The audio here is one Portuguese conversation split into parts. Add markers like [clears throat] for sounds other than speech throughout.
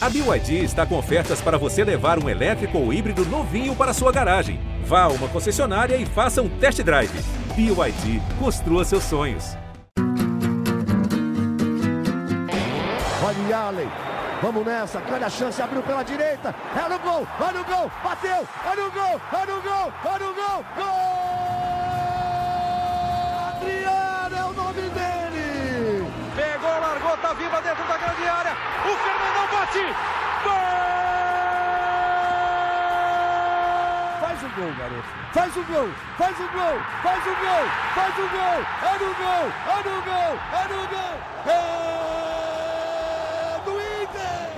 A BYD está com ofertas para você levar um elétrico ou híbrido novinho para sua garagem. Vá a uma concessionária e faça um test drive. BYD, construa seus sonhos. Olha Allen, vamos nessa, grande a chance, abriu pela direita, é no gol, olha o gol, bateu, olha o gol, olha o gol, olha o gol, gol! Dentro da grande área, o Fernandão bate, gol! Faz o gol, garoto. Faz o gol, faz o gol, faz o gol, faz o gol. É no gol, é no gol, é no gol. É do Inter.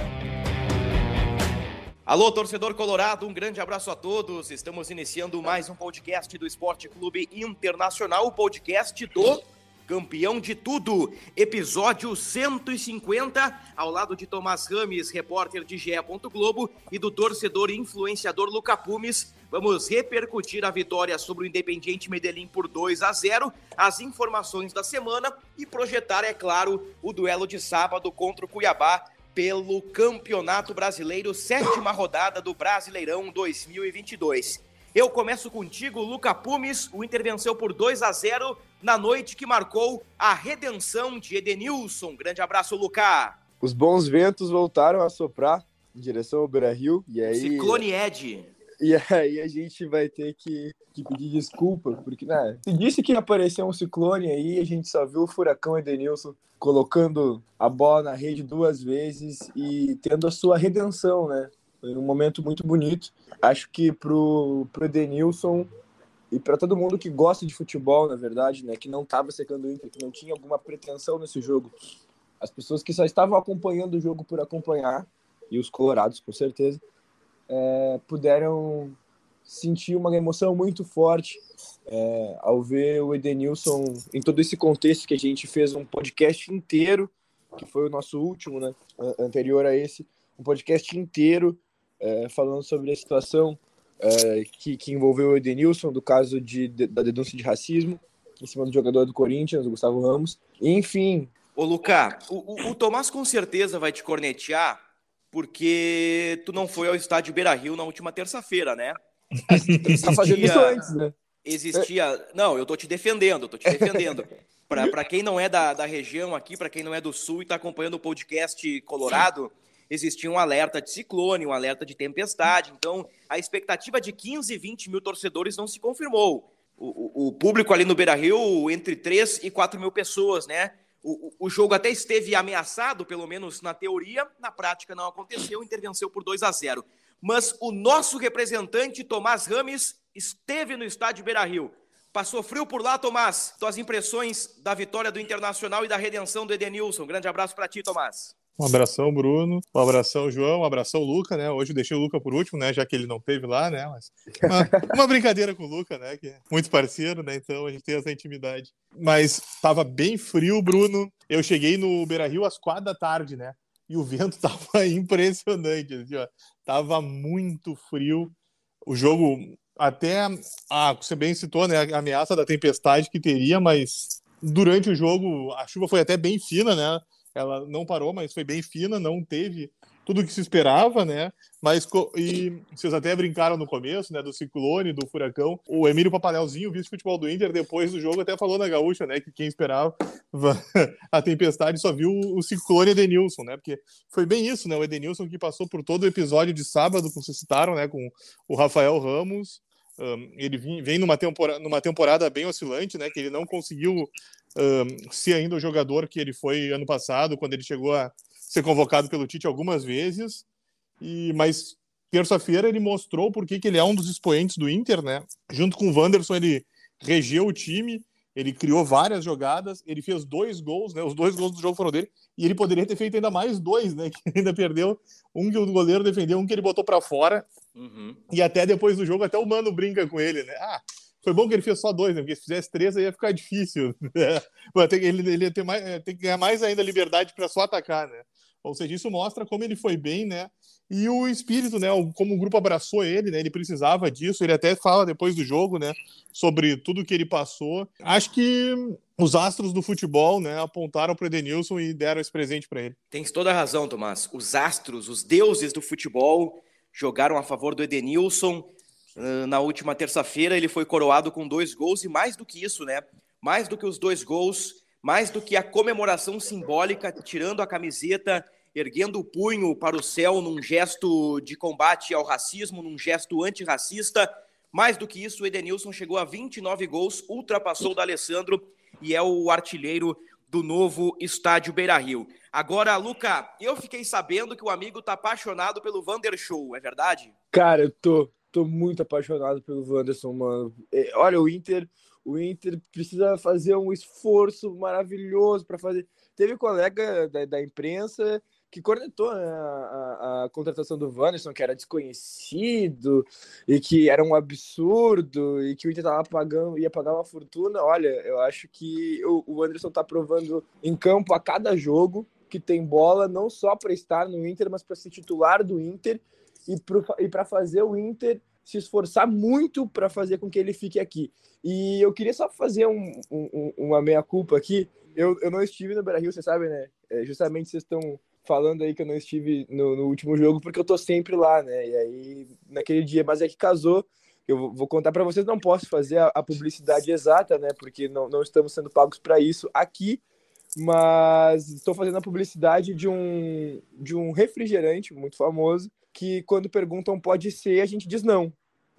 Alô, torcedor colorado, um grande abraço a todos. Estamos iniciando mais um podcast do Esporte Clube Internacional, o podcast do Campeão de Tudo, episódio 150, ao lado de Tomás Rames, repórter de GE. Globo, e do torcedor e influenciador Luca Pumes. Vamos repercutir a vitória sobre o Independiente Medellín por 2 a 0, as informações da semana e projetar, é claro, o duelo de sábado contra o Cuiabá pelo Campeonato Brasileiro, sétima rodada do Brasileirão 2022. Eu começo contigo, Luca Pumes. O Inter venceu por 2 a 0 na noite que marcou a redenção de Edenilson. Grande abraço, Luca. Os bons ventos voltaram a soprar em direção ao Beira Rio. E aí... Ciclone Ed. E aí a gente vai ter que, que pedir desculpa, porque né, se disse que ia aparecer um ciclone aí, a gente só viu o furacão Edenilson colocando a bola na rede duas vezes e tendo a sua redenção, né? Foi um momento muito bonito. Acho que pro, pro Edenilson e para todo mundo que gosta de futebol, na verdade, né, que não estava secando o Inter, que não tinha alguma pretensão nesse jogo, as pessoas que só estavam acompanhando o jogo por acompanhar, e os colorados, com certeza, é, puderam sentir uma emoção muito forte é, ao ver o Edenilson em todo esse contexto que a gente fez um podcast inteiro, que foi o nosso último, né, anterior a esse, um podcast inteiro é, falando sobre a situação é, que, que, envolveu o Edenilson, do caso de, de, da denúncia de racismo em cima do jogador do Corinthians, o Gustavo Ramos. Enfim. Ô, Lucas, o, o, o, Tomás com certeza vai te cornetear porque tu não foi ao estádio Beira Rio na última terça-feira, né? Você tá fazendo isso antes, né? Existia. Não, eu tô te defendendo, tô te defendendo. Para quem não é da, da região aqui, para quem não é do sul e está acompanhando o podcast Colorado, existia um alerta de ciclone, um alerta de tempestade. Então, a expectativa de 15, 20 mil torcedores não se confirmou. O, o, o público ali no Beira Rio, entre 3 e 4 mil pessoas, né? O, o, jogo até esteve ameaçado, pelo menos na teoria, na prática não aconteceu, intervenceu por 2 a 0. Mas o nosso representante, Tomás Rames, esteve no estádio Beira Rio. Passou frio por lá, Tomás. Tuas impressões da vitória do Internacional e da redenção do Edenilson. Grande abraço para ti, Tomás. Um abração, Bruno. Um abração, João. Um abração, Luca, né? Hoje eu deixei o Luca por último, né? Já que ele não teve lá, né? Mas uma, [laughs] uma brincadeira com o Luca, né? Que é muito parceiro, né? Então a gente tem essa intimidade. Mas tava bem frio, Bruno. Eu cheguei no Beira Rio às quatro da tarde, né? E o vento [laughs] tava impressionante, assim, ó. Tava muito frio. O jogo até ah, você bem citou, né? A ameaça da tempestade que teria, mas durante o jogo a chuva foi até bem fina, né? Ela não parou, mas foi bem fina, não teve tudo o que se esperava, né? Mas e vocês até brincaram no começo, né? Do ciclone, do furacão. O Emílio Papanelzinho, vice-futebol do Inter, depois do jogo até falou na gaúcha, né? Que quem esperava [laughs] a tempestade só viu o ciclone Edenilson, né? Porque foi bem isso, né? O Edenilson que passou por todo o episódio de sábado, como vocês citaram, né? Com o Rafael Ramos, um, ele vem numa temporada, numa temporada bem oscilante, né? Que ele não conseguiu um, ser ainda o jogador que ele foi ano passado, quando ele chegou a ser convocado pelo Tite algumas vezes. E mas terça-feira ele mostrou porque que ele é um dos expoentes do Inter, né? Junto com o Wanderson ele regeu o time, ele criou várias jogadas, ele fez dois gols, né? Os dois gols do jogo foram dele e ele poderia ter feito ainda mais dois, né? [laughs] Que ainda perdeu um que o goleiro defendeu, um que ele botou para fora. Uhum. E até depois do jogo, até o Mano brinca com ele, né? Ah, foi bom que ele fez só dois, né? Porque se fizesse três aí ia ficar difícil. [laughs] Né? ele, ele ia ter, mais, ter que ganhar mais ainda liberdade para só atacar, né? Ou seja, isso mostra como ele foi bem, né? E o espírito, né? Como o grupo abraçou ele, né? Ele precisava disso. Ele até fala depois do jogo, né? Sobre tudo que ele passou. Acho que os astros do futebol, né? Apontaram para o Edenilson e deram esse presente para ele. Tens toda a razão, Tomás. Os astros, os deuses do futebol, jogaram a favor do Edenilson. Na última terça-feira, ele foi coroado com dois gols e mais do que isso, né? Mais do que os dois gols, mais do que a comemoração simbólica, tirando a camiseta, erguendo o punho para o céu num gesto de combate ao racismo, num gesto antirracista. Mais do que isso, o Edenilson chegou a 29 gols, ultrapassou o Alessandro e é o artilheiro do novo estádio Beira Rio. Agora, Luca, eu fiquei sabendo que o amigo tá apaixonado pelo Vander Show, é verdade? Cara, eu tô, tô muito apaixonado pelo Wanderson, mano. É, olha, o Inter, o Inter precisa fazer um esforço maravilhoso para fazer. Teve colega da, da imprensa que cornetou né, a, a, contratação do Wanderson, que era desconhecido e que era um absurdo e que o Inter tava pagando, ia pagar uma fortuna. Olha, eu acho que o, o Wanderson tá provando em campo a cada jogo que tem bola, não só para estar no Inter, mas para ser titular do Inter e para fazer o Inter se esforçar muito para fazer com que ele fique aqui. E eu queria só fazer um, um, uma meia-culpa aqui. Eu, eu não estive no Beira-Rio, você sabe, né? É, justamente vocês estão falando aí que eu não estive no, no, último jogo porque eu tô sempre lá, né? E aí, naquele dia, mas é que casou. Eu vou contar para vocês, não posso fazer a, a, publicidade exata, né? Porque não, não estamos sendo pagos para isso aqui, mas estou fazendo a publicidade de um, de um refrigerante muito famoso que quando perguntam pode ser, a gente diz não.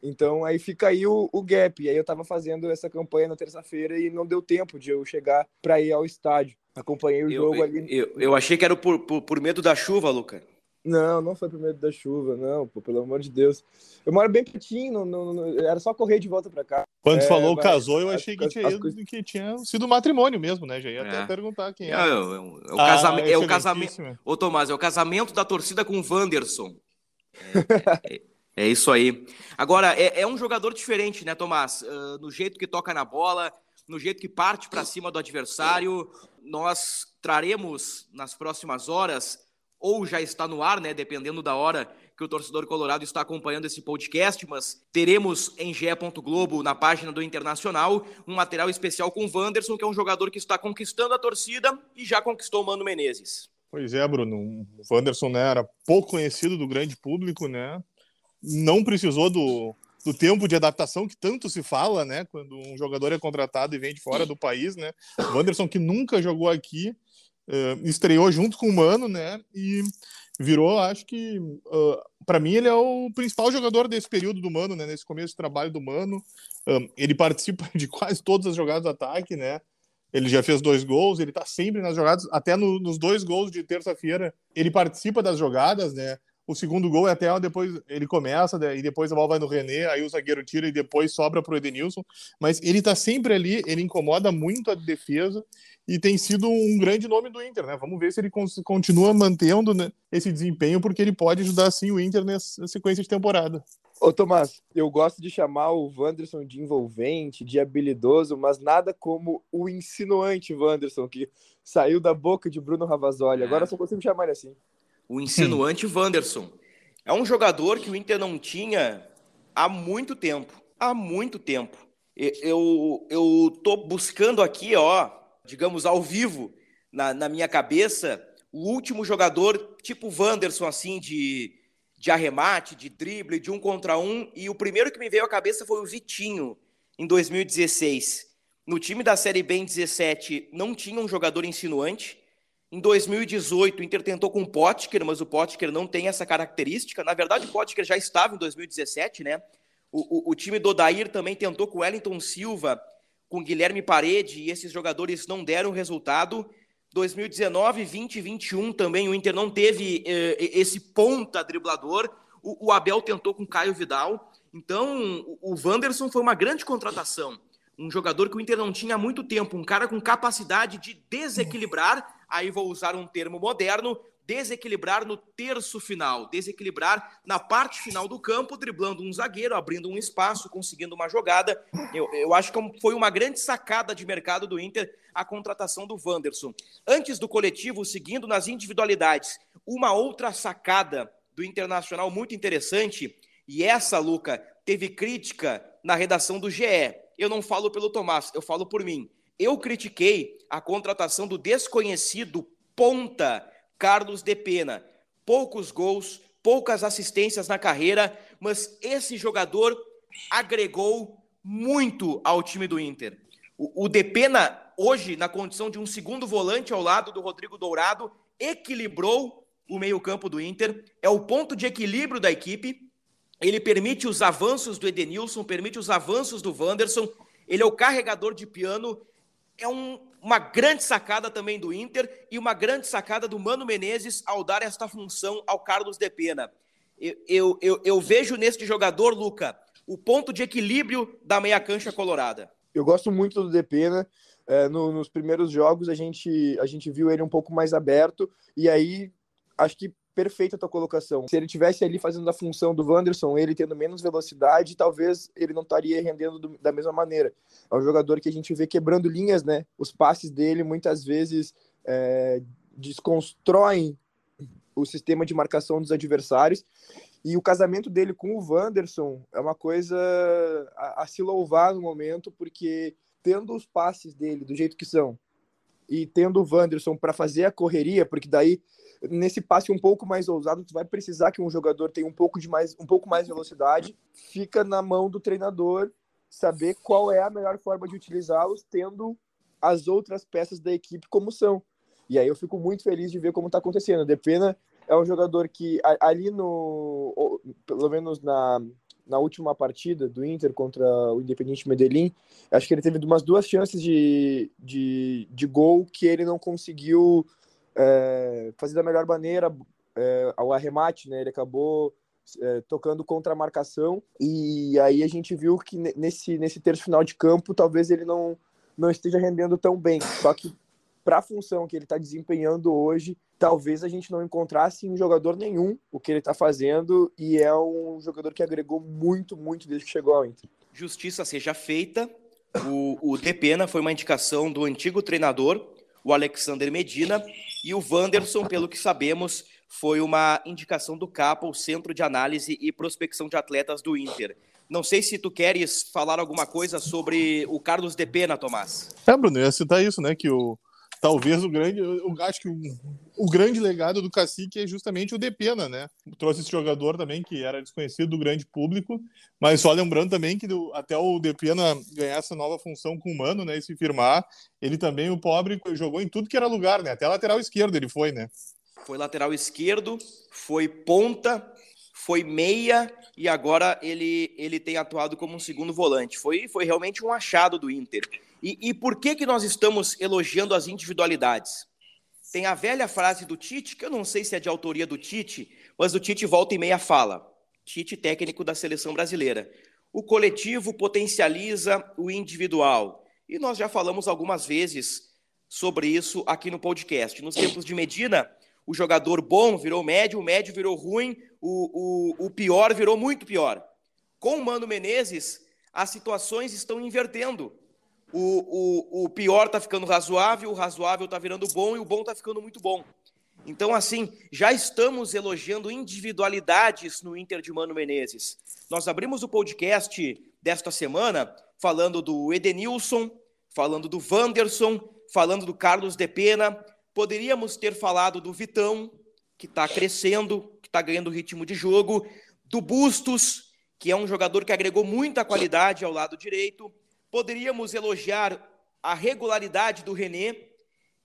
Então aí fica aí o, o gap. E aí eu estava fazendo essa campanha na terça-feira e não deu tempo de eu chegar para ir ao estádio. Acompanhei o eu, jogo eu, ali. Eu, eu achei que era por, por, por, medo da chuva, Luca. Não, não foi por medo da chuva, não, pô, pelo amor de Deus. Eu moro bem pertinho, não, não, não era só correr de volta para cá. Quando é, falou mas, casou, eu achei que, tinha, coisas... que tinha sido matrimônio mesmo, né? Já ia é. até perguntar quem é. É, é, o, é o, ah, é o casamento. Ô, Tomás, é o casamento da torcida com o Wanderson. É, é, é isso aí. Agora, é, é, um jogador diferente, né, Tomás? Uh, no jeito que toca na bola, no jeito que parte para cima do adversário. Nós traremos nas próximas horas, ou já está no ar, né, dependendo da hora que o torcedor colorado está acompanhando esse podcast, mas teremos em GE. Globo, na página do Internacional, um material especial com o Wanderson, que é um jogador que está conquistando a torcida e já conquistou o Mano Menezes. Pois é, Bruno. O Wanderson né, era pouco conhecido do grande público, né? não precisou do, do tempo de adaptação que tanto se fala, né? Quando um jogador é contratado e vem de fora do país, né? O Wanderson, que nunca jogou aqui, uh, estreou junto com o Mano, né? E virou, acho que, uh, para mim, ele é o principal jogador desse período do Mano, né? Nesse começo de trabalho do Mano. Uh, ele [laughs] participa de quase todas as jogadas de ataque, né? Ele já fez dois gols, ele tá sempre nas jogadas, até no, nos dois gols de terça-feira, ele participa das jogadas, né? O segundo gol é até depois ele começa e depois a bola vai no René, aí o zagueiro tira e depois sobra pro Edenilson. Mas ele tá sempre ali, ele incomoda muito a defesa e tem sido um grande nome do Inter, né? Vamos ver se ele continua mantendo né, esse desempenho, porque ele pode ajudar sim o Inter nessa sequência de temporada. Ô Tomás, eu gosto de chamar o Wanderson de envolvente, de habilidoso, mas nada como o insinuante Wanderson, que saiu da boca de Bruno Ravazoli. Agora só consigo chamar ele assim o insinuante hum. Wanderson. É um jogador que o Inter não tinha há muito tempo. Há muito tempo. Eu, eu tô buscando aqui, ó, digamos, ao vivo, na, na minha cabeça, o último jogador tipo Wanderson, assim, de, de arremate, de drible, de um contra um. E o primeiro que me veio à cabeça foi o Vitinho, em 2016. No time da Série B em 17 não tinha um jogador insinuante. Em 2018, o Inter tentou com o Potker, mas o Potker não tem essa característica. Na verdade, o Potker já estava em 2017, né? O, o, o time do Odair também tentou com Wellington Silva, com Guilherme Parede, e esses jogadores não deram resultado. 2019, 20 21 também o Inter não teve eh, esse ponta driblador. O, o, Abel tentou com Caio Vidal. Então, o, o Wanderson foi uma grande contratação. Um jogador que o Inter não tinha há muito tempo, um cara com capacidade de desequilibrar aí vou usar um termo moderno, desequilibrar no terço final, desequilibrar na parte final do campo, driblando um zagueiro, abrindo um espaço, conseguindo uma jogada. Eu, eu acho que foi uma grande sacada de mercado do Inter a contratação do Wanderson. Antes do coletivo, seguindo nas individualidades, uma outra sacada do Internacional muito interessante, e essa, Luca, teve crítica na redação do GE. Eu não falo pelo Tomás, eu falo por mim. Eu critiquei a contratação do desconhecido ponta Carlos de Pena. Poucos gols, poucas assistências na carreira, mas esse jogador agregou muito ao time do Inter. O, o Depena, hoje, na condição de um segundo volante ao lado do Rodrigo Dourado, equilibrou o meio-campo do Inter, é o ponto de equilíbrio da equipe. Ele permite os avanços do Edenilson, permite os avanços do Wanderson. Ele é o carregador de piano. É um, uma grande sacada também do Inter e uma grande sacada do Mano Menezes ao dar esta função ao Carlos de Pena. Eu, eu, eu, eu vejo neste jogador, Luca, o ponto de equilíbrio da meia cancha colorada. Eu gosto muito do Depena. É, no, nos primeiros jogos a gente, a gente viu ele um pouco mais aberto e aí acho que perfeita a tua colocação. Se ele tivesse ali fazendo a função do Wanderson, ele tendo menos velocidade, talvez ele não estaria rendendo do, da mesma maneira. É um jogador que a gente vê quebrando linhas, né? Os passes dele muitas vezes é, desconstroem o sistema de marcação dos adversários. E o casamento dele com o Wanderson é uma coisa a, a se louvar no momento, porque tendo os passes dele do jeito que são e tendo o Wanderson para fazer a correria, porque daí nesse passe um pouco mais ousado, tu vai precisar que um jogador tenha um pouco de mais, um pouco mais de velocidade. Fica na mão do treinador saber qual é a melhor forma de utilizá-los, tendo as outras peças da equipe como são. E aí eu fico muito feliz de ver como está acontecendo. Depena é um jogador que ali no, pelo menos na, na última partida do Inter contra o Independiente Medellín, acho que ele teve umas duas chances de, de, de gol que ele não conseguiu é, fazer da melhor maneira é, ao arremate, né? Ele acabou é, tocando contra a marcação e aí a gente viu que nesse, nesse terço final de campo talvez ele não, não esteja rendendo tão bem. Só que para a função que ele está desempenhando hoje, talvez a gente não encontrasse em jogador nenhum o que ele está fazendo e é um jogador que agregou muito, muito desde que chegou ao Inter. Justiça seja feita. O, o Depena foi uma indicação do antigo treinador, o Alexander Medina, e o Wanderson, pelo que sabemos, foi uma indicação do CAPA, o Centro de Análise e Prospecção de Atletas do Inter. Não sei se tu queres falar alguma coisa sobre o Carlos de Pena, Tomás. É, Bruno, eu ia citar isso, né? Que o, talvez o grande, eu acho que o, o grande legado do Cacique é justamente o Depena, né? Trouxe esse jogador também que era desconhecido do grande público, mas só lembrando também que do, até o Depena ganhar essa nova função com o Mano, né, e se firmar, ele também, o pobre, jogou em tudo que era lugar, né? Até lateral esquerdo ele foi, né? Foi lateral esquerdo, foi ponta, foi meia e agora ele, ele tem atuado como um segundo volante. Foi, foi realmente um achado do Inter. E, e por que, que nós estamos elogiando as individualidades? Tem a velha frase do Tite, que eu não sei se é de autoria do Tite, mas o Tite volta e meia fala. Tite, técnico da seleção brasileira. O coletivo potencializa o individual. E nós já falamos algumas vezes sobre isso aqui no podcast. Nos tempos de Medina, o jogador bom virou médio, o médio virou ruim, o, o, o pior virou muito pior. Com o Mano Menezes, as situações estão invertendo o, o, o pior está ficando razoável, o razoável está virando bom e o bom está ficando muito bom. Então, assim, já estamos elogiando individualidades no Inter de Mano Menezes. Nós abrimos o podcast desta semana falando do Edenilson, falando do Wanderson, falando do Carlos de Pena. Poderíamos ter falado do Vitão, que está crescendo, que está ganhando ritmo de jogo, do Bustos, que é um jogador que agregou muita qualidade ao lado direito, Poderíamos elogiar a regularidade do René,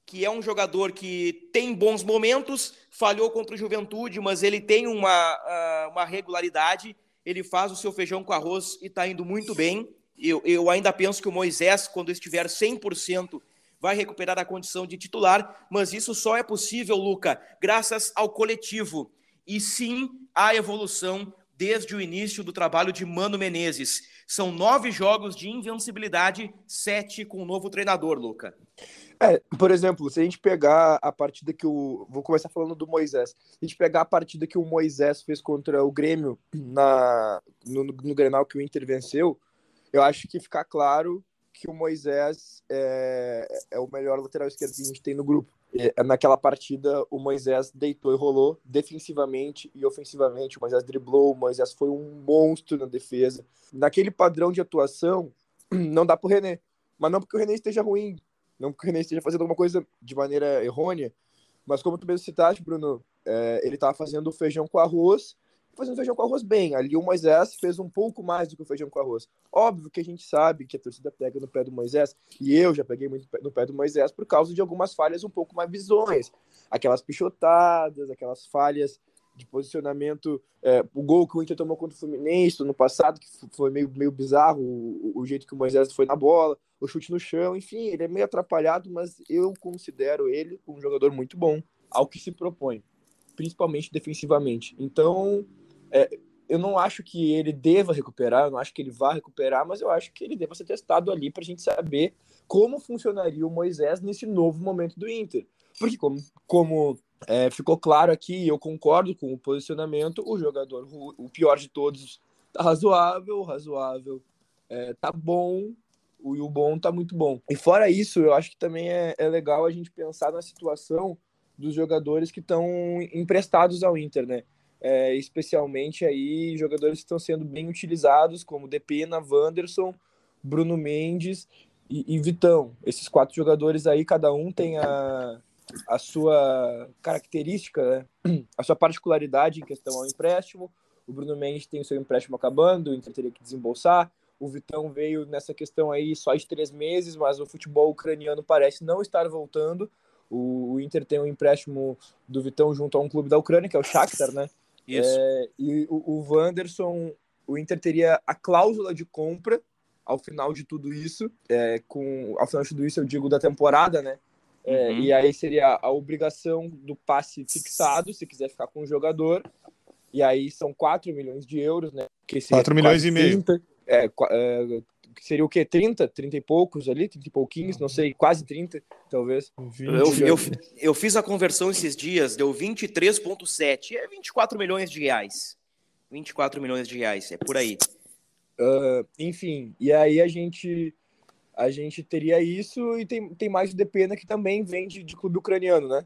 que é um jogador que tem bons momentos, falhou contra o Juventude, mas ele tem uma, ah, uma regularidade, ele faz o seu feijão com arroz e está indo muito bem. Eu, eu ainda penso que o Moisés, quando estiver 100%, vai recuperar a condição de titular, mas isso só é possível, Luca, graças ao coletivo. E sim, a evolução desde o início do trabalho de Mano Menezes. São nove jogos de invencibilidade, sete com o novo treinador, Luca. É, por exemplo, se a gente pegar a partida que o. Vou começar falando do Moisés. Se a gente pegar a partida que o Moisés fez contra o Grêmio na, no, no Grenal que o Inter venceu, eu acho que fica claro que o Moisés é, é o melhor lateral esquerdo que a gente tem no grupo. E, naquela partida, o Moisés deitou e rolou defensivamente e ofensivamente. O Moisés driblou, o Moisés foi um monstro na defesa. Naquele padrão de atuação, [clears throat] não dá pro René. Mas não porque o René esteja ruim, não porque o René esteja fazendo alguma coisa de maneira errônea, mas como tu mesmo citaste, Bruno, é, ele estava fazendo feijão com arroz, fazendo feijão com arroz bem. Ali o Moisés fez um pouco mais do que o feijão com arroz. Óbvio que a gente sabe que a torcida pega no pé do Moisés, e eu já peguei muito no pé do Moisés por causa de algumas falhas um pouco mais visões. Aquelas pichotadas, aquelas falhas de posicionamento. É, o gol que o Inter tomou contra o Fluminense no passado, que foi meio, meio bizarro o, o jeito que o Moisés foi na bola o chute no chão, enfim, ele é meio atrapalhado, mas eu considero ele um jogador muito bom ao que se propõe, principalmente defensivamente. Então, é, eu não acho que ele deva recuperar, eu não acho que ele vá recuperar, mas eu acho que ele deva ser testado ali para a gente saber como funcionaria o Moisés nesse novo momento do Inter. Porque, como, como é, ficou claro aqui, eu concordo com o posicionamento, o jogador, o, pior de todos, tá razoável, razoável, é, tá bom, o, o bom tá muito bom. E fora isso, eu acho que também é, é legal a gente pensar na situação dos jogadores que estão emprestados ao Inter, né? É, especialmente aí jogadores que estão sendo bem utilizados, como Depena, Wanderson, Bruno Mendes e, e, Vitão. Esses quatro jogadores aí, cada um tem a, a sua característica, né? [clears throat] a sua particularidade em questão ao empréstimo. O Bruno Mendes tem o seu empréstimo acabando, o Inter teria que desembolsar. O Vitão veio nessa questão aí só de três meses, mas o futebol ucraniano parece não estar voltando. O, o Inter tem um empréstimo do Vitão junto a um clube da Ucrânia, que é o Shakhtar, né? Isso. É, e o, o Wanderson, o Inter teria a cláusula de compra ao final de tudo isso, é, com ao final de tudo isso eu digo da temporada, né? É, uhum. E aí seria a obrigação do passe fixado, se quiser ficar com o jogador. E aí são 4 milhões de euros, né? Que 4 milhões e meio. 30, é, é, seria o quê? 30? 30 e poucos ali? 30 e pouquinhos? Não sei, quase 30, talvez. Eu, eu, eu fiz a conversão esses dias, deu 23,7. É 24 milhões de reais. 24 milhões de reais, é por aí. Uh, enfim, e aí a gente a gente teria isso e tem, tem mais o Depena que também vem de, de clube ucraniano, né?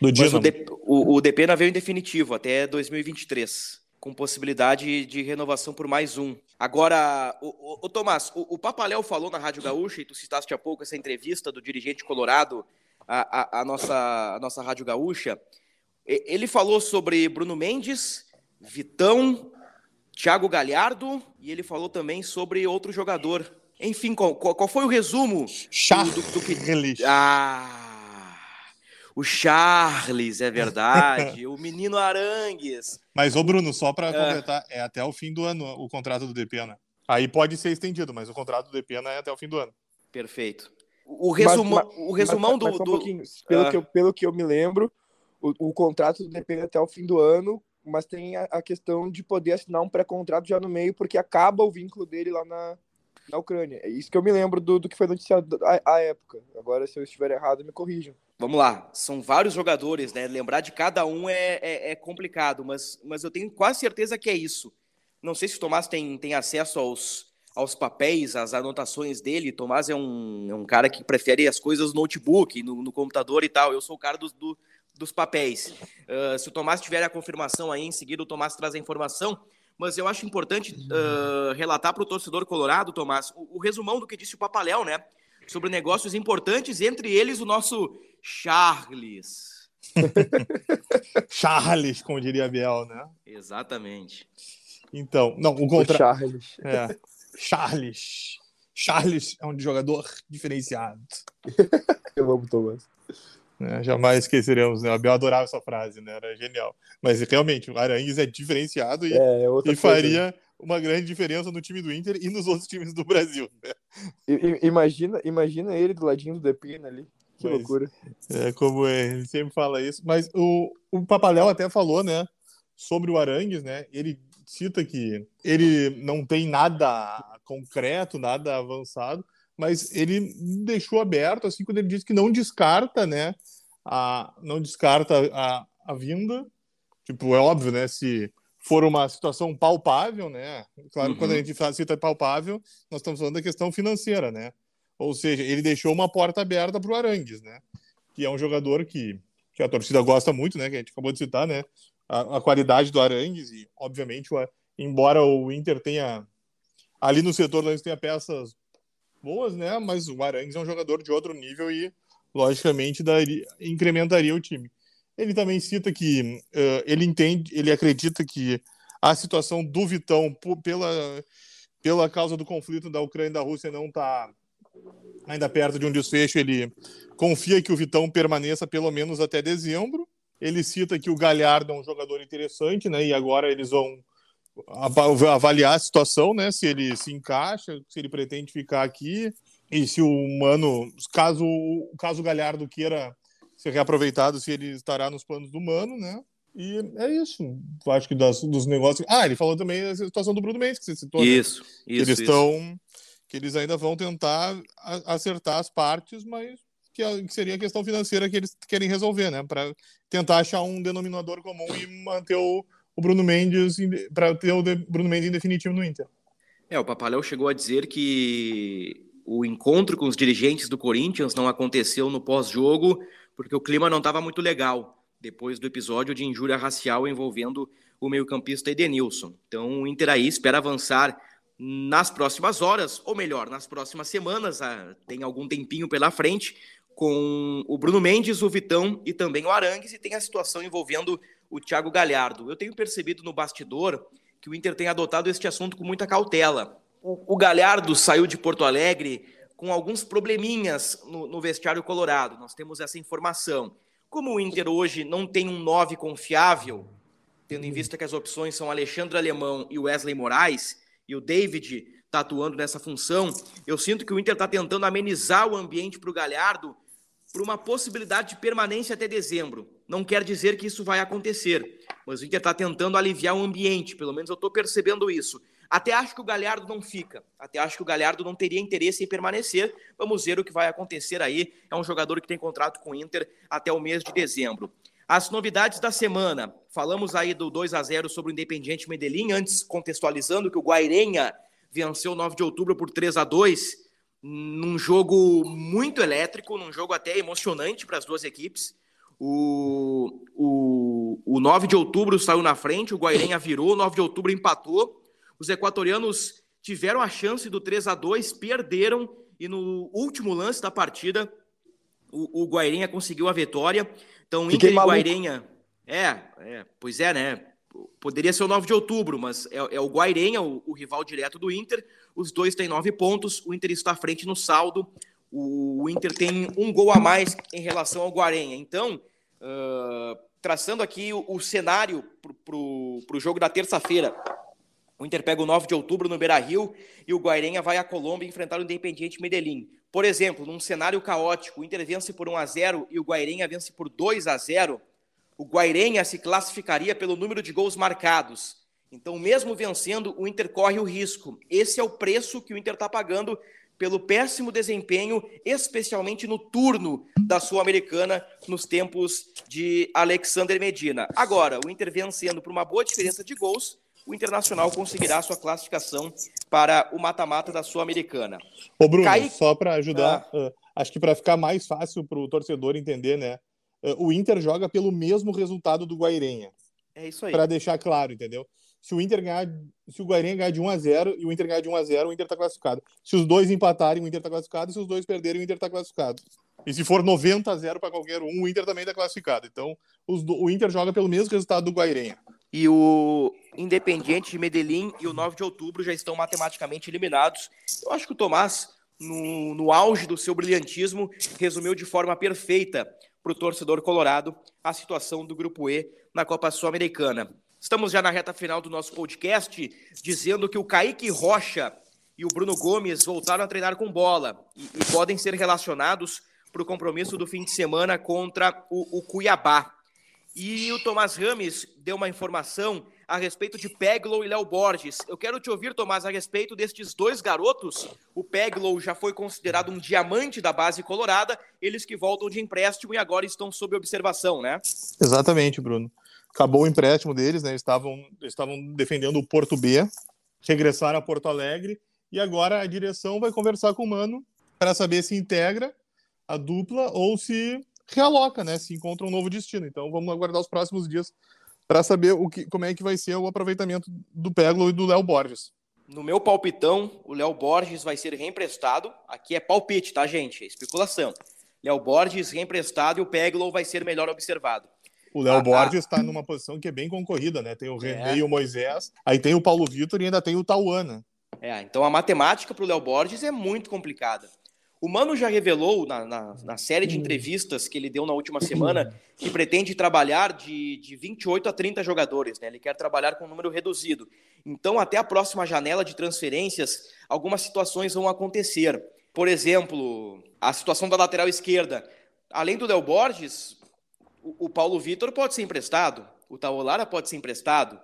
Do Mas o, De, o, o Depena veio em definitivo até 2023 com possibilidade de renovação por mais um. Agora, o, o, o Tomás, o, o Papaléu falou na Rádio Gaúcha, e tu citaste há pouco essa entrevista do dirigente colorado à, a a, nossa, a nossa Rádio Gaúcha. Ele falou sobre Bruno Mendes, Vitão, Thiago Galhardo, e ele falou também sobre outro jogador. Enfim, qual, qual foi o resumo Charles. Do, do, do que... Ah, o Charles, é verdade, [laughs] o menino Arangues. Mas, ô Bruno, só para é. completar, é até o fim do ano o contrato do Depena. Né? Aí pode ser estendido, mas o contrato do Depena é até o fim do ano. Perfeito. O, resuma, mas, mas, o resumão mas, do. do... Um pelo, ah. que eu, pelo que eu me lembro, o, o contrato do Depena é até o fim do ano, mas tem a, a questão de poder assinar um pré-contrato já no meio, porque acaba o vínculo dele lá na, na Ucrânia. É isso que eu me lembro do, do que foi noticiado à, época. Agora, se eu estiver errado, me corrijam. Vamos lá, são vários jogadores, né? Lembrar de cada um é, é, é, complicado, mas, mas eu tenho quase certeza que é isso. Não sei se o Tomás tem, tem acesso aos, aos papéis, às anotações dele. Tomás é um, é um cara que prefere as coisas no notebook, no, no computador e tal. Eu sou o cara dos, do, dos papéis. Uh, se o Tomás tiver a confirmação aí, em seguida o Tomás traz a informação mas eu acho importante uh, relatar para o torcedor colorado, Tomás, o, o, resumão do que disse o Papaléu, né? Sobre negócios importantes, entre eles o nosso Charles. [laughs] Charles, como diria Biel, né? Exatamente. Então, não, o contra... Charles. É. Charles. Charles é um jogador diferenciado. [laughs] Eu amo Thomas. Né? Jamais esqueceremos, né? Abel adorava essa frase, né? Era genial. Mas realmente, o Arangues é diferenciado e, é, é e faria uma grande diferença no time do Inter e nos outros times do Brasil. Né? Imagina, imagina ele do ladinho do Depina ali. Que mas, loucura. É como é, ele sempre fala isso. Mas o, o Papaléu até falou, né? Sobre o Arangues, né? Ele cita que ele não tem nada concreto, nada avançado, mas ele deixou aberto, assim, quando ele disse que não descarta, né, a, não descarta a, a vinda, tipo, é óbvio, né, se for uma situação palpável, né, claro, uhum. quando a gente cita palpável, nós estamos falando da questão financeira, né, ou seja, ele deixou uma porta aberta para o Arangues, né, que é um jogador que, que a torcida gosta muito, né, que a gente acabou de citar, né, a, a qualidade do Arangues e, obviamente, o, embora o Inter tenha ali no setor tenha peças boas, né? Mas o Arangues é um jogador de outro nível e, logicamente, daria, incrementaria o time. Ele também cita que uh, ele entende, ele acredita que a situação do Vitão, pela, pela causa do conflito da Ucrânia e da Rússia, não está ainda perto de um desfecho. Ele confia que o Vitão permaneça pelo menos até dezembro. Ele cita que o Galhardo é um jogador interessante, né? E agora eles vão avaliar a situação, né? Se ele se encaixa, se ele pretende ficar aqui e se o Mano, caso caso o Galhardo queira ser reaproveitado, se ele estará nos planos do Mano, né? E é isso. Acho que das, dos negócios. Ah, ele falou também a situação do Bruno Mendes, que você citou. Isso, né? isso. Que eles estão. Que eles ainda vão tentar acertar as partes, mas que, que seria a questão financeira que eles querem resolver, né? Para tentar achar um denominador comum e manter o, o Bruno Mendes para ter o Bruno Mendes em definitivo no Inter. É, o Papaléu chegou a dizer que o encontro com os dirigentes do Corinthians não aconteceu no pós-jogo porque o clima não estava muito legal depois do episódio de injúria racial envolvendo o meio-campista Edenilson. Então o Inter aí espera avançar nas próximas horas, ou melhor, nas próximas semanas, ah, tem algum tempinho pela frente, com o Bruno Mendes, o Vitão e também o Arangues, e tem a situação envolvendo o Thiago Galhardo. Eu tenho percebido no bastidor que o Inter tem adotado este assunto com muita cautela. O, Galhardo saiu de Porto Alegre com alguns probleminhas no, no vestiário colorado. Nós temos essa informação. Como o Inter hoje não tem um 9 confiável, tendo em vista que as opções são Alexandre Alemão e Wesley Moraes, e o David está atuando nessa função, eu sinto que o Inter está tentando amenizar o ambiente para o Galhardo para uma possibilidade de permanência até dezembro. Não quer dizer que isso vai acontecer, mas o Inter está tentando aliviar o ambiente, pelo menos eu estou percebendo isso. Até acho que o Galhardo não fica, até acho que o Galhardo não teria interesse em permanecer. Vamos ver o que vai acontecer aí. É um jogador que tem contrato com o Inter até o mês de dezembro. As novidades da semana. Falamos aí do 2 a 0 sobre o Independiente Medellín, antes contextualizando que o Guairenha venceu 9 de outubro por 3 a 2 num jogo muito elétrico, num jogo até emocionante para as duas equipes. O, o, o 9 de outubro saiu na frente, o Guairenha virou, o 9 de outubro empatou. Os equatorianos tiveram a chance do 3 a 2 perderam e no último lance da partida o, o Guairenha conseguiu a vitória. Então, Fiquei Inter e Guairenha. É, é, pois é, né? Poderia ser o 9 de outubro, mas é, é o Guairenha, o, o, rival direto do Inter. Os dois têm nove pontos, o Inter está à frente no saldo. O, o Inter tem um gol a mais em relação ao Guarenha. Então, uh, traçando aqui o, o cenário para o jogo da terça-feira. O Inter pega o 9 de outubro no Beira Rio e o Guairenha vai à Colômbia enfrentar o Independiente Medellín. Por exemplo, num cenário caótico, o Inter vence por 1 a 0 e o Guairenha vence por 2 a 0 o Guairenha se classificaria pelo número de gols marcados. Então, mesmo vencendo, o Inter corre o risco. Esse é o preço que o Inter está pagando pelo péssimo desempenho, especialmente no turno da Sul-Americana, nos tempos de Alexander Medina. Agora, o Inter vencendo por uma boa diferença de gols, o Internacional conseguirá sua classificação para o mata-mata da Sul-Americana. Ô, Bruno, Kaique... só para ajudar, ah. uh, acho que para ficar mais fácil para o torcedor entender, né? O Inter joga pelo mesmo resultado do Guairenha. É isso aí. Para deixar claro, entendeu? Se o Inter ganhar, se o Guairenha ganhar de 1 a 0 e o Inter ganhar de 1 a 0, o Inter está classificado. Se os dois empatarem, o Inter está classificado, se os dois perderem, o Inter está classificado. E se for 90 a 0 para qualquer um, o Inter também está classificado. Então, os, o Inter joga pelo mesmo resultado do Guairenha. E o Independiente de Medellín e o 9 de outubro já estão matematicamente eliminados. Eu acho que o Tomás, no, no auge do seu brilhantismo, resumiu de forma perfeita para o torcedor colorado a situação do Grupo E na Copa Sul-Americana. Estamos já na reta final do nosso podcast, dizendo que o Kaique Rocha e o Bruno Gomes voltaram a treinar com bola e, e podem ser relacionados para o compromisso do fim de semana contra o, o Cuiabá. E o Tomás Rames deu uma informação a respeito de Peglow e Léo Borges. Eu quero te ouvir, Tomás, a respeito destes dois garotos. O Peglow já foi considerado um diamante da base colorada, eles que voltam de empréstimo e agora estão sob observação, né? Exatamente, Bruno. Acabou o empréstimo deles, né? Eles estavam, estavam defendendo o Porto B, regressaram a Porto Alegre e agora a direção vai conversar com o Mano para saber se integra a dupla ou se realoca, né? Se encontra um novo destino. Então vamos aguardar os próximos dias para saber o que, como é que vai ser o aproveitamento do Peglo e do Léo Borges. No meu palpitão, o Léo Borges vai ser reemprestado. Aqui é palpite, tá, gente? É especulação. Léo Borges reemprestado e o Peglo vai ser melhor observado. O Léo ah, Borges está ah. numa posição que é bem concorrida, né? Tem o René é. e o Moisés, aí tem o Paulo Vitor e ainda tem o Tauana. É, então a matemática para o Léo Borges é muito complicada. O Mano já revelou na, na, na, série de entrevistas que ele deu na última semana que pretende trabalhar de, de 28 a 30 jogadores, né? Ele quer trabalhar com um número reduzido. Então, até a próxima janela de transferências, algumas situações vão acontecer. Por exemplo, a situação da lateral esquerda. Além do Léo Borges, o, o Paulo Vitor pode ser emprestado, o Taolara pode ser emprestado,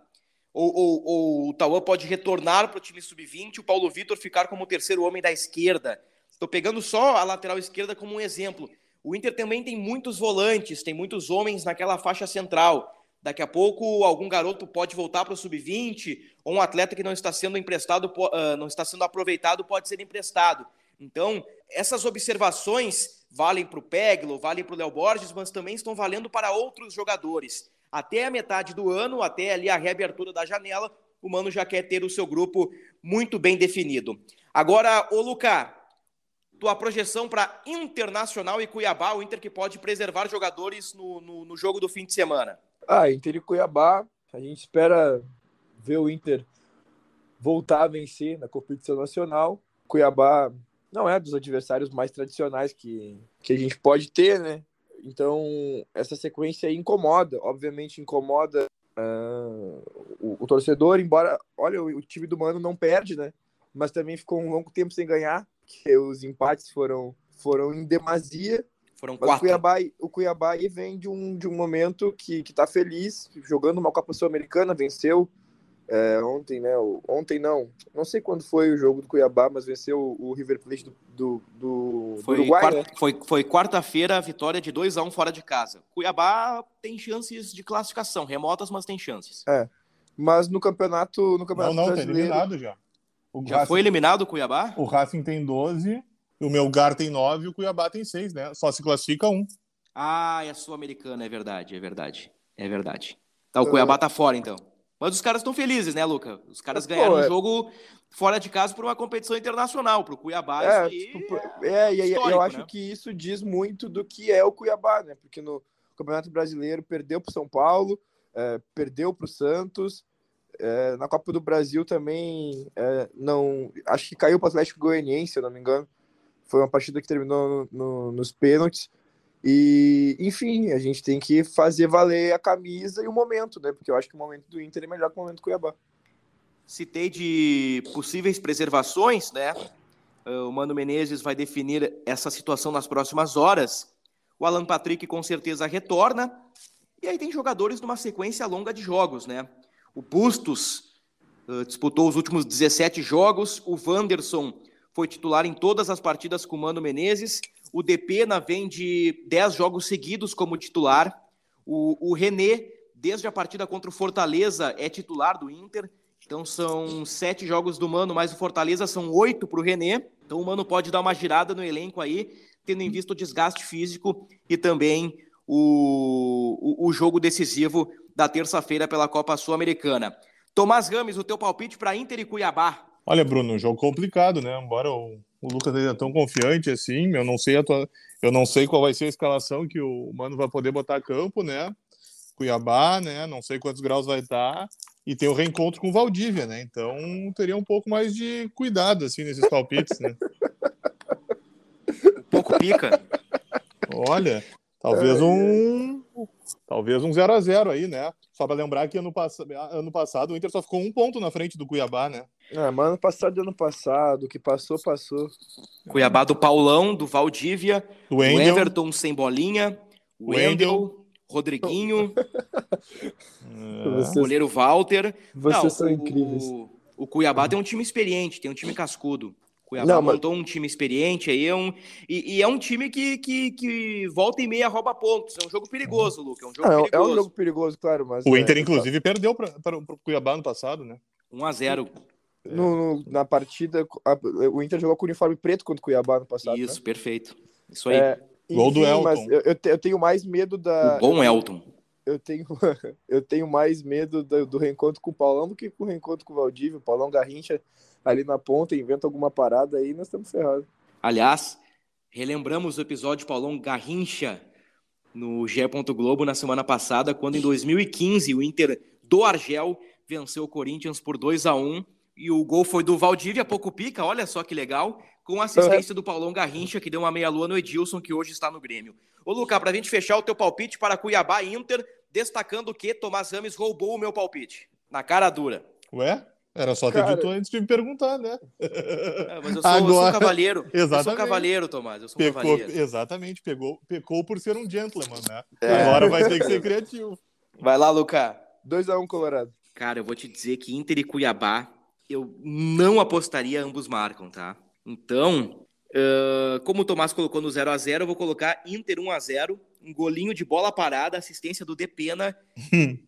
ou, ou, ou o Tauan pode retornar para o time sub-20 o Paulo Vitor ficar como o terceiro homem da esquerda. Estou pegando só a lateral esquerda como um exemplo. O Inter também tem muitos volantes, tem muitos homens naquela faixa central. Daqui a pouco algum garoto pode voltar para o sub-20, ou um atleta que não está sendo emprestado, uh, não está sendo aproveitado, pode ser emprestado. Então, essas observações valem para o Peglo, valem para o Léo Borges, mas também estão valendo para outros jogadores. Até a metade do ano, até ali a reabertura da janela, o Mano já quer ter o seu grupo muito bem definido. Agora, ô Lucas, tua projeção para Internacional e Cuiabá, o Inter que pode preservar jogadores no, no, no, jogo do fim de semana? Ah, Inter e Cuiabá, a gente espera ver o Inter voltar a vencer na competição nacional. Cuiabá não é dos adversários mais tradicionais que, que a gente pode ter, né? Então, essa sequência incomoda, obviamente incomoda uh, o, o, torcedor, embora, olha, o, o time do Mano não perde, né? Mas também ficou um longo tempo sem ganhar que os empates foram, foram em demasia. Foram quatro. O Cuiabá, o Cuiabá vem de um, de um momento que, que tá feliz, jogando uma Copa Sul-Americana, venceu é, ontem, né? Ontem não, não sei quando foi o jogo do Cuiabá, mas venceu o River Plate do, do, do, foi do Uruguai. Quarta, né? Foi, foi quarta-feira a vitória de 2 a 1 um fora de casa. Cuiabá tem chances de classificação, remotas, mas tem chances. É. Mas no campeonato, no campeonato não, não, tá brasileiro, tá eliminado já. O Já Racing, foi eliminado o Cuiabá? O Racing tem 12, o Melgar tem 9 e o Cuiabá tem 6, né? Só se classifica um. Ah, é sul-americana, é verdade, é verdade. É verdade. Tá, o Cuiabá tá fora, então. Mas os caras estão felizes, né, Luca? Os caras ganharam um é... jogo fora de casa por uma competição internacional. Pro Cuiabá, é, isso aí tipo, é, e eu acho né? que isso diz muito do que é o Cuiabá, né? Porque no Campeonato Brasileiro perdeu pro São Paulo, é, perdeu pro Santos, é, na Copa do Brasil também é, não. Acho que caiu para o Atlético Goianiense, se eu não me engano. Foi uma partida que terminou no, no, nos pênaltis. E, enfim, a gente tem que fazer valer a camisa e o momento, né? Porque eu acho que o momento do Inter é melhor que o momento do Cuiabá. Citei de possíveis preservações, né? O Mano Menezes vai definir essa situação nas próximas horas. O Alan Patrick com certeza retorna. E aí tem jogadores numa sequência longa de jogos, né? O Bustos uh, disputou os últimos 17 jogos. O Wanderson foi titular em todas as partidas com o Mano Menezes. O Depena vem de 10 jogos seguidos como titular. O, o René, desde a partida contra o Fortaleza, é titular do Inter. Então são sete jogos do Mano, mais o Fortaleza são oito para o René. Então o Mano pode dar uma girada no elenco aí, tendo em vista o desgaste físico e também o, o, o jogo decisivo da terça-feira pela Copa Sul-Americana. Tomás Rames, o teu palpite para Inter e Cuiabá? Olha, Bruno, um jogo complicado, né? Embora o, o Lucas esteja tão confiante assim, eu não sei a tua, eu não sei qual vai ser a escalação que o Mano vai poder botar a campo, né? Cuiabá, né? Não sei quantos graus vai estar. E tem o reencontro com o Valdívia, né? Então teria um pouco mais de cuidado assim nesses palpites, né? [laughs] Um pouco pica. Olha, talvez um Talvez um 0 a 0 aí, né? Só para lembrar que ano, pass... ano passado o Inter só ficou um ponto na frente do Cuiabá, né? É, mas ano passado ano passado, o que passou, passou. Cuiabá do Paulão, do Valdívia, do, do Everton sem bolinha, o Wendel, Rodriguinho, [laughs] É. Vocês, goleiro Walter. vocês Não, são o, incríveis. O, o Cuiabá tem um time experiente, tem um time cascudo. O Cuiabá Não, mas- montou um time experiente aí, é um, e, e é um time que, que, que volta e meia rouba pontos. É um jogo perigoso, Luca. É um jogo é um- é perigoso. um jogo perigoso, claro, mas. O é, Inter, inclusive, perdeu para o Cuiabá no passado, né? 1x0. no- no- na partida, a- o Inter jogou com o uniforme preto contra o Cuiabá no passado. né? Isso, perfeito. Isso aí. É, Gol do Elton. Mas eu, eu te- eu tenho mais medo da. o bom Elton. Eu tenho, [laughs] eu tenho mais medo do, do reencontro com o Paulão do que com o reencontro com o Valdívia. O Paulão Garrincha ali na ponta, inventa alguma parada aí, nós estamos ferrados. Aliás, relembramos o episódio Paulão Garrincha no GE. Globo na semana passada, quando em 2015 o Inter do Argel venceu o Corinthians por 2 a 1 e o gol foi do Valdívia Pouco Pica, olha só que legal, com assistência do Paulão Garrincha, que deu uma meia-lua no Edilson, que hoje está no Grêmio. Ô, Luca, pra gente fechar o teu palpite para Cuiabá Inter, destacando que Tomás Rames roubou o meu palpite. Na cara dura. Ué? Era só ter Cara- dito antes de me perguntar, né? É, mas eu sou, eu sou um Agora- cavaleiro. Eu sou um Exatamente. cavaleiro, Tomás. Eu sou um Pecou, cavaleiro. exatamente, pegou, pecou por ser um gentleman, né? É. Agora vai ter que ser criativo. Vai lá, Luca. 2x1 Colorado. Cara, eu vou te dizer que Inter e Cuiabá, eu não apostaria, ambos marcam, tá? Então, ãh, como o Tomás colocou no 0 a 0 eu vou colocar Inter 1 a 0 um golinho de bola parada, assistência do Depena,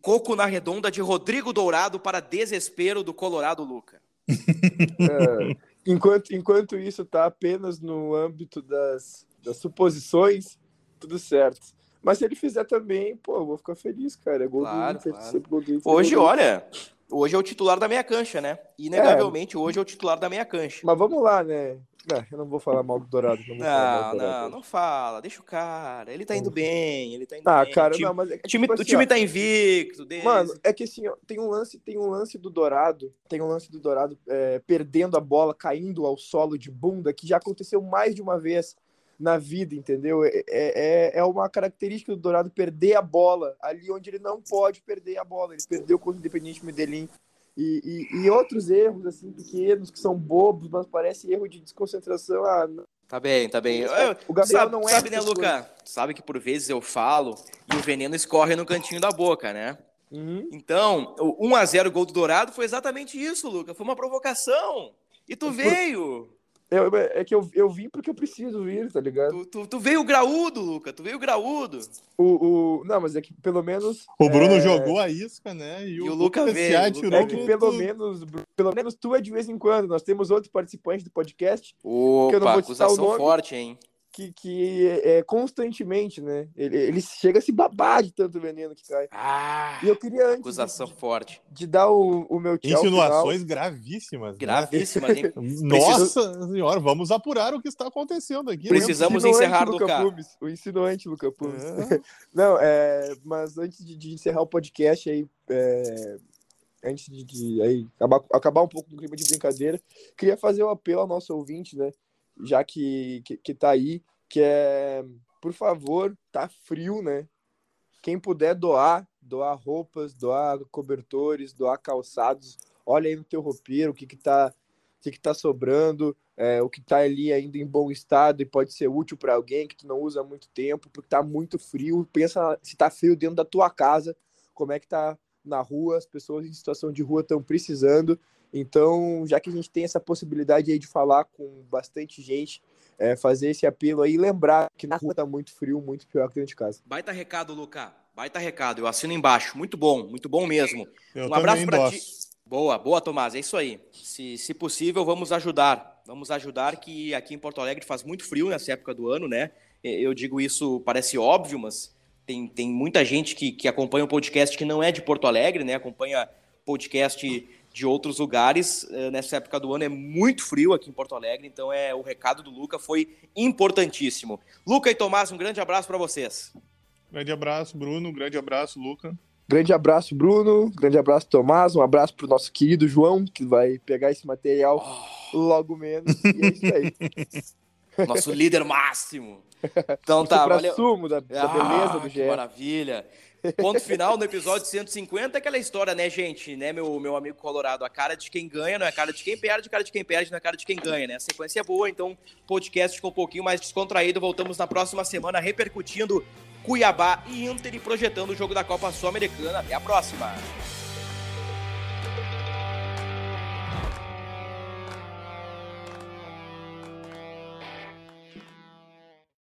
coco na redonda de Rodrigo Dourado para desespero do Colorado Luca. É, enquanto, enquanto isso tá apenas no âmbito das, das suposições, tudo certo. Mas se ele fizer também, pô, eu vou ficar feliz, cara. É gol Claro, do Inter, claro. sempre gol do Inter, Hoje, gol do- olha, hoje é o titular da meia cancha, né? Inegavelmente, hoje é o titular da meia cancha. Mas vamos lá, né? Não, eu não vou falar mal do Dourado. Não, Não, do Dourado. não, não fala, deixa o cara. Ele tá indo bem, ele tá indo Ah, bem. cara, o time, não, mas é o time, tipo o assim, time ó, tá invicto. Desde... Mano, é que assim, ó, tem um lance, tem um lance do Dourado, tem um lance do Dourado é, perdendo a bola, caindo ao solo de bunda, que já aconteceu mais de uma vez na vida, entendeu? É, é, é uma característica do Dourado perder a bola ali onde ele não pode perder a bola. Ele perdeu contra o Independente Medellín. E, e, e outros erros, assim, pequenos, que são bobos, mas parece erro de desconcentração. Ah. Tá bem, tá bem. Eu- O Gabriel sabe, não é sabe, né, Luca? Sabe que por vezes eu falo e o veneno escorre no cantinho da boca, né? Uhum. Então, o 1x0 gol do Dourado foi exatamente isso, Luca. Foi uma provocação. E tu veio. Eu- é que eu, eu vim porque eu preciso vir, tá ligado? Tu, tu, tu veio graúdo, Luca. Tu veio graúdo. O, o, não, mas é que pelo menos. O Bruno é, jogou a isca, né? E, E o Luca veio, o atirou Luca É que pelo menos, pelo menos tu é de vez em quando. Nós temos outro participante do podcast eu não Opa, vou citar o acusação nome. forte, hein? Que, que é, é constantemente, né? Ele, ele chega a se babar de tanto veneno que cai. Ah, E eu queria antes acusação de, forte. de dar o, o meu tchau Insinuações gravíssimas. né? Gravíssima, hein? [laughs] Nossa senhora, vamos apurar o que está acontecendo aqui. né? Precisamos encerrar, Luca Luca. Pumes, o insinuante Luca Pumes. É. [laughs] Não, é, mas antes de, de encerrar o podcast aí, é, antes de, de aí, acabar, acabar um pouco do clima de brincadeira, queria fazer um apelo ao nosso ouvinte, né? Já que, que, que tá aí, que é, por favor, tá frio, né? Quem puder doar, doar roupas, doar cobertores, doar calçados, olha aí no teu roupeiro o que que tá, o que que tá sobrando, é, o que tá ali ainda em bom estado e pode ser útil para alguém que tu não usa há muito tempo, porque tá muito frio. Pensa se tá frio dentro da tua casa, como é que tá na rua, as pessoas em situação de rua estão precisando. Então, já que a gente tem essa possibilidade aí de falar com bastante gente, é, fazer esse apelo aí e lembrar que na rua tá muito frio, muito pior que dentro de casa. Baita recado, Luca. Baita recado. Eu assino embaixo. Muito bom, muito bom mesmo. Eu um abraço endosso. ti. Boa, boa, Tomás. É isso aí. Se, se possível, vamos ajudar. Vamos ajudar, que aqui em Porto Alegre faz muito frio nessa época do ano, né? Eu digo isso, parece óbvio, mas tem, tem muita gente que, que acompanha o podcast que não é de Porto Alegre, né? Acompanha podcast de outros lugares. Eh, Nessa época do ano é muito frio aqui em Porto Alegre, então é o recado do Luca foi importantíssimo. Luca e Tomás, um grande abraço para vocês. Grande abraço, Bruno. Grande abraço, Luca. Grande abraço, Bruno. Grande abraço, Tomás. Um abraço pro nosso querido João, que vai pegar esse material logo menos. E é isso aí. [laughs] Nosso líder máximo. [laughs] Então tá, valeu. sumo da, da Ah, beleza do que GE. maravilha. Ponto final no episódio 150, aquela história, né, gente? Né, meu, meu amigo Colorado? A cara de quem ganha não é a cara de quem perde, a cara de quem perde não é a cara de quem ganha, né? A sequência é boa, então podcast ficou um pouquinho mais descontraído. Voltamos na próxima semana repercutindo Cuiabá e Inter e projetando o jogo da Copa Sul-Americana. Até a próxima!